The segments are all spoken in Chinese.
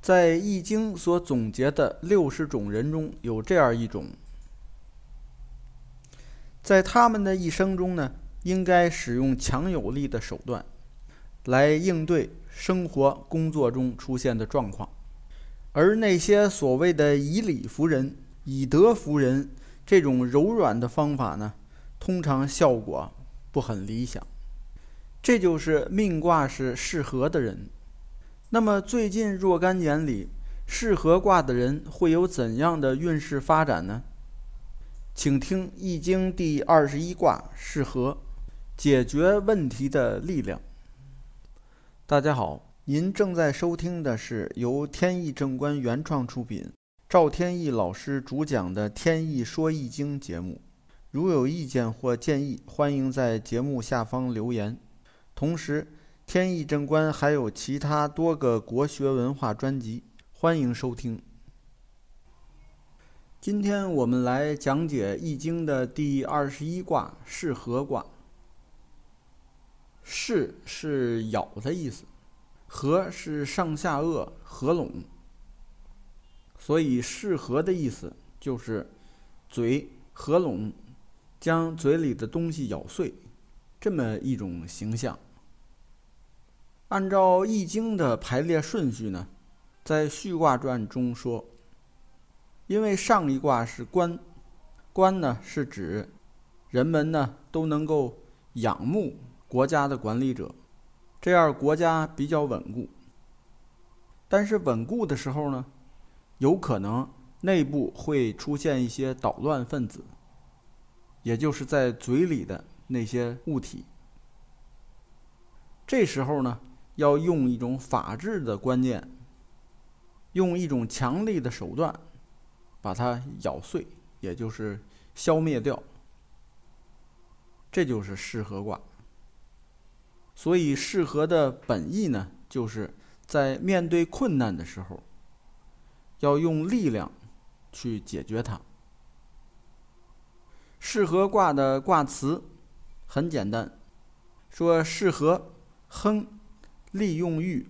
在《易经》所总结的六十种人中有这样一种，在他们的一生中呢，应该使用强有力的手段来应对生活工作中出现的状况，而那些所谓的以理服人、以德服人这种柔软的方法呢，通常效果不很理想。这就是命卦是适合的人。那么最近若干年里，适合卦的人会有怎样的运势发展呢？请听《易经》第二十一卦适合解决问题的力量。大家好，您正在收听的是由天意正观原创出品、赵天意老师主讲的《天意说易经》节目。如有意见或建议，欢迎在节目下方留言。同时，天意正观还有其他多个国学文化专辑，欢迎收听。今天我们来讲解《易经》的第二十一卦——是合卦。是是咬的意思，合是上下颚合拢，所以是合的意思就是嘴合拢，将嘴里的东西咬碎，这么一种形象。按照《易经》的排列顺序呢，在序卦传中说，因为上一卦是官，官呢是指人们呢都能够仰慕国家的管理者，这样国家比较稳固。但是稳固的时候呢，有可能内部会出现一些捣乱分子，也就是在嘴里的那些物体。这时候呢。要用一种法治的观念，用一种强力的手段，把它咬碎，也就是消灭掉。这就是适合卦。所以适合的本意呢，就是在面对困难的时候，要用力量去解决它。适合卦的卦辞很简单，说适合亨。利用狱，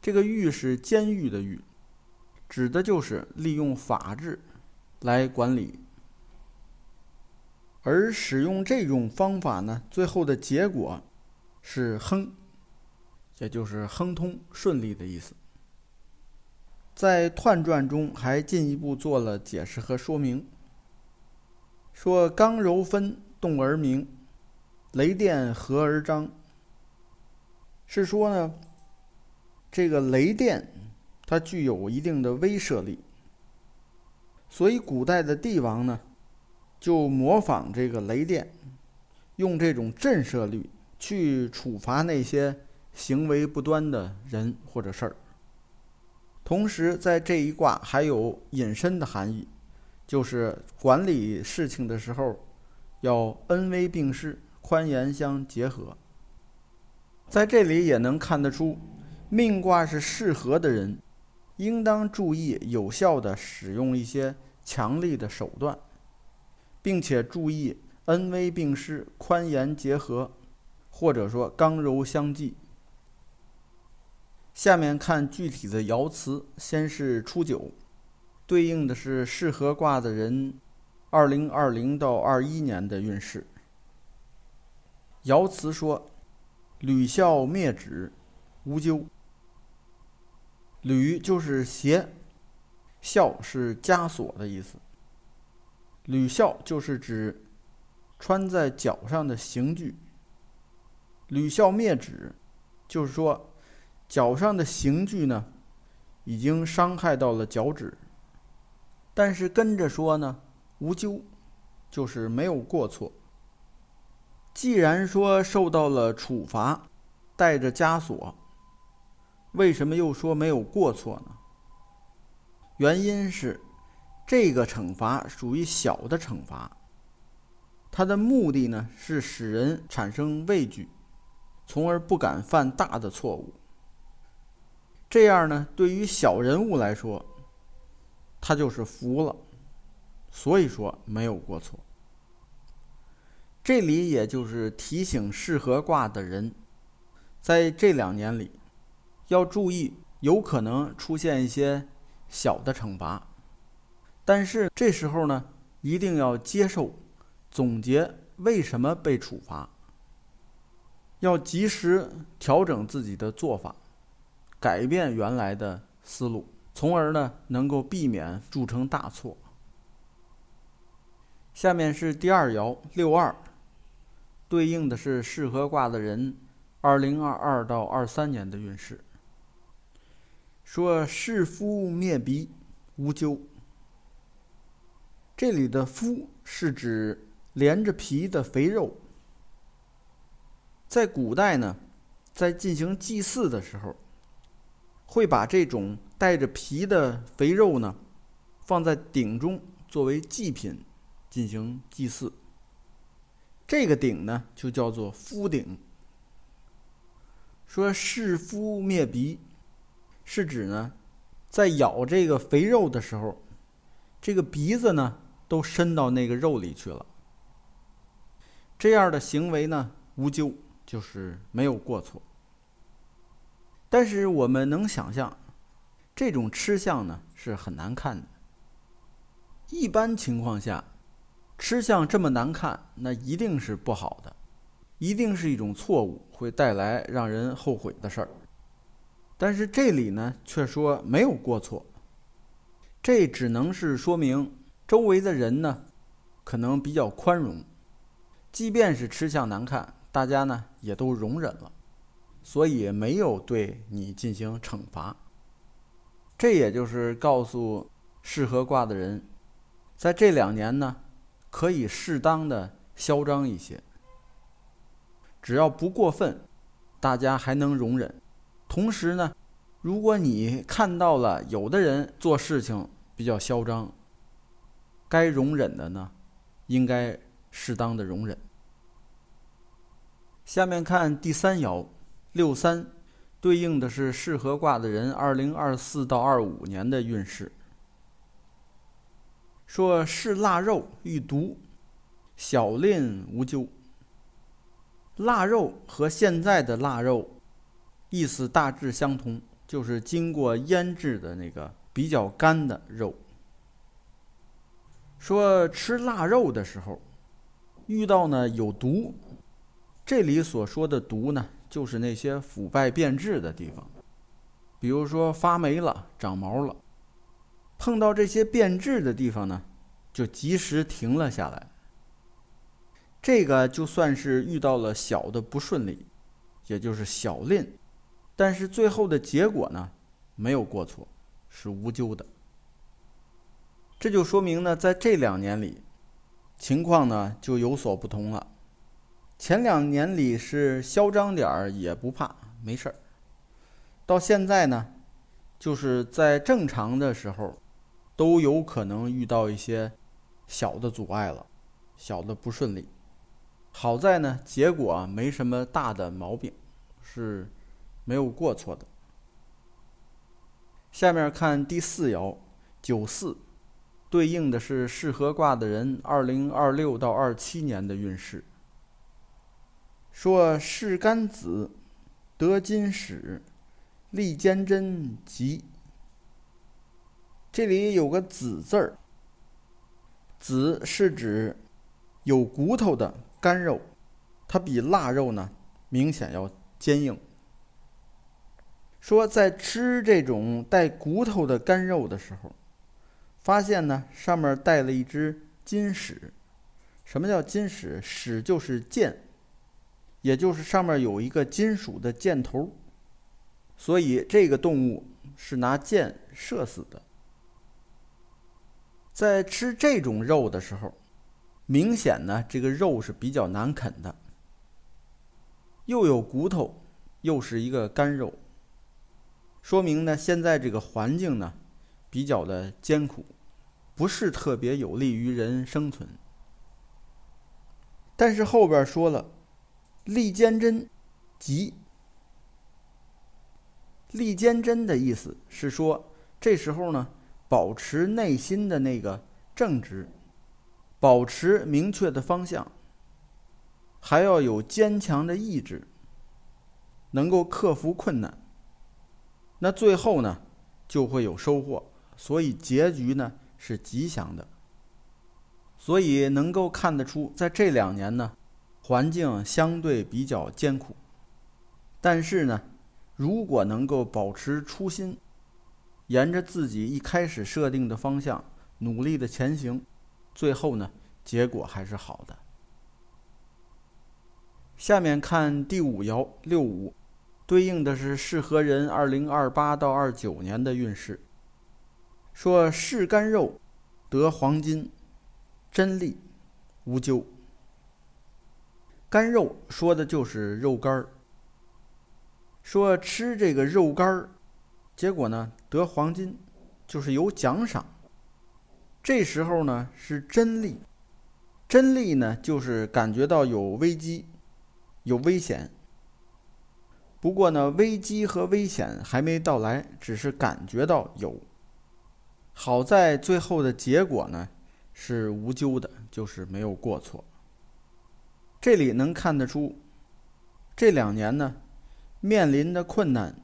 这个狱是监狱的狱，指的就是利用法治来管理。而使用这种方法呢，最后的结果是亨，也就是亨通顺利的意思。在彖传中还进一步做了解释和说明，说刚柔分，动而明，雷电合而张。是说呢，这个雷电它具有一定的威慑力，所以古代的帝王呢，就模仿这个雷电，用这种震慑力去处罚那些行为不端的人或者事儿。同时，在这一卦还有隐身的含义，就是管理事情的时候要恩威并施、宽严相结合。在这里也能看得出，命卦是适合的人，应当注意有效的使用一些强力的手段，并且注意恩威并施、宽严结合，或者说刚柔相济。下面看具体的爻辞，先是初九，对应的是适合卦的人，二零二零到二一年的运势。爻辞说。屡孝灭止，无咎。履就是鞋，孝是枷锁的意思。履孝就是指穿在脚上的刑具。履孝灭止，就是说脚上的刑具呢，已经伤害到了脚趾。但是跟着说呢，无咎，就是没有过错。既然说受到了处罚，带着枷锁，为什么又说没有过错呢？原因是，这个惩罚属于小的惩罚，它的目的呢是使人产生畏惧，从而不敢犯大的错误。这样呢，对于小人物来说，他就是服了，所以说没有过错。这里也就是提醒适合卦的人，在这两年里，要注意有可能出现一些小的惩罚，但是这时候呢，一定要接受，总结为什么被处罚，要及时调整自己的做法，改变原来的思路，从而呢能够避免铸成大错。下面是第二爻六二，对应的是适合卦的人，二零二二到二三年的运势。说是夫灭鼻，无咎。这里的“夫”是指连着皮的肥肉。在古代呢，在进行祭祀的时候，会把这种带着皮的肥肉呢，放在鼎中作为祭品进行祭祀。这个鼎呢，就叫做夫鼎。说是夫灭鼻。是指呢，在咬这个肥肉的时候，这个鼻子呢都伸到那个肉里去了。这样的行为呢无咎，就是没有过错。但是我们能想象，这种吃相呢是很难看的。一般情况下，吃相这么难看，那一定是不好的，一定是一种错误，会带来让人后悔的事儿。但是这里呢，却说没有过错。这只能是说明周围的人呢，可能比较宽容，即便是吃相难看，大家呢也都容忍了，所以没有对你进行惩罚。这也就是告诉适合卦的人，在这两年呢，可以适当的嚣张一些，只要不过分，大家还能容忍。同时呢，如果你看到了有的人做事情比较嚣张，该容忍的呢，应该适当的容忍。下面看第三爻六三，对应的是适合卦的人二零二四到二五年的运势。说是腊肉遇毒，小吝无咎。腊肉和现在的腊肉。意思大致相同，就是经过腌制的那个比较干的肉。说吃腊肉的时候，遇到呢有毒，这里所说的毒呢，就是那些腐败变质的地方，比如说发霉了、长毛了。碰到这些变质的地方呢，就及时停了下来。这个就算是遇到了小的不顺利，也就是小吝。但是最后的结果呢，没有过错，是无咎的。这就说明呢，在这两年里，情况呢就有所不同了。前两年里是嚣张点儿也不怕，没事儿。到现在呢，就是在正常的时候，都有可能遇到一些小的阻碍了，小的不顺利。好在呢，结果没什么大的毛病，是。没有过错的。下面看第四爻九四，对应的是适合卦的人二零二六到二七年的运势。说是干子得金使，利坚贞吉。这里有个子字儿，子是指有骨头的干肉，它比腊肉呢明显要坚硬。说在吃这种带骨头的干肉的时候，发现呢上面带了一只金矢。什么叫金矢？矢就是箭，也就是上面有一个金属的箭头。所以这个动物是拿箭射死的。在吃这种肉的时候，明显呢这个肉是比较难啃的，又有骨头，又是一个干肉。说明呢，现在这个环境呢，比较的艰苦，不是特别有利于人生存。但是后边说了，利坚贞，吉。利坚贞的意思是说，这时候呢，保持内心的那个正直，保持明确的方向，还要有坚强的意志，能够克服困难。那最后呢就会有收获，所以结局呢是吉祥的。所以能够看得出，在这两年呢，环境相对比较艰苦，但是呢，如果能够保持初心，沿着自己一开始设定的方向努力的前行，最后呢，结果还是好的。下面看第五爻六五，对应的是适合人二零二八到二九年的运势。说是干肉得黄金，真利无咎。干肉说的就是肉干儿。说吃这个肉干儿，结果呢得黄金，就是有奖赏。这时候呢是真利，真利呢就是感觉到有危机。有危险，不过呢，危机和危险还没到来，只是感觉到有。好在最后的结果呢是无咎的，就是没有过错。这里能看得出，这两年呢面临的困难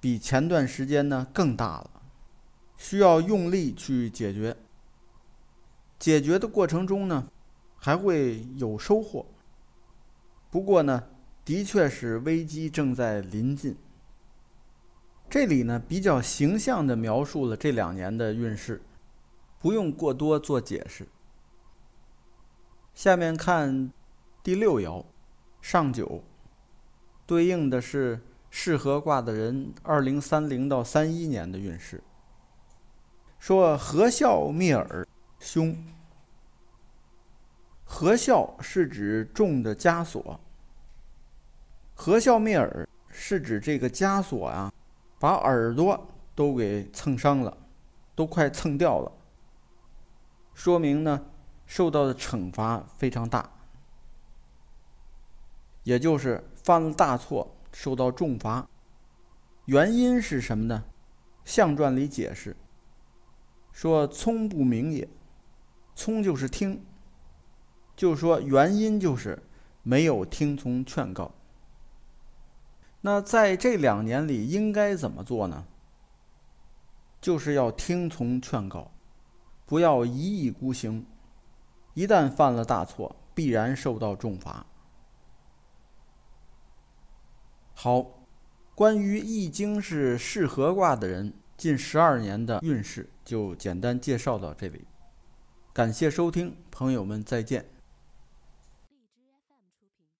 比前段时间呢更大了，需要用力去解决。解决的过程中呢还会有收获。不过呢，的确是危机正在临近。这里呢比较形象地描述了这两年的运势，不用过多做解释。下面看第六爻，上九，对应的是适合卦的人二零三零到三一年的运势。说何孝灭耳，凶。何孝是指重的枷锁，何孝灭耳是指这个枷锁啊，把耳朵都给蹭伤了，都快蹭掉了。说明呢，受到的惩罚非常大，也就是犯了大错，受到重罚。原因是什么呢？象传里解释说：“聪不明也，聪就是听。”就说原因就是没有听从劝告。那在这两年里应该怎么做呢？就是要听从劝告，不要一意孤行。一旦犯了大错，必然受到重罚。好，关于易经是适合卦的人近十二年的运势，就简单介绍到这里。感谢收听，朋友们再见。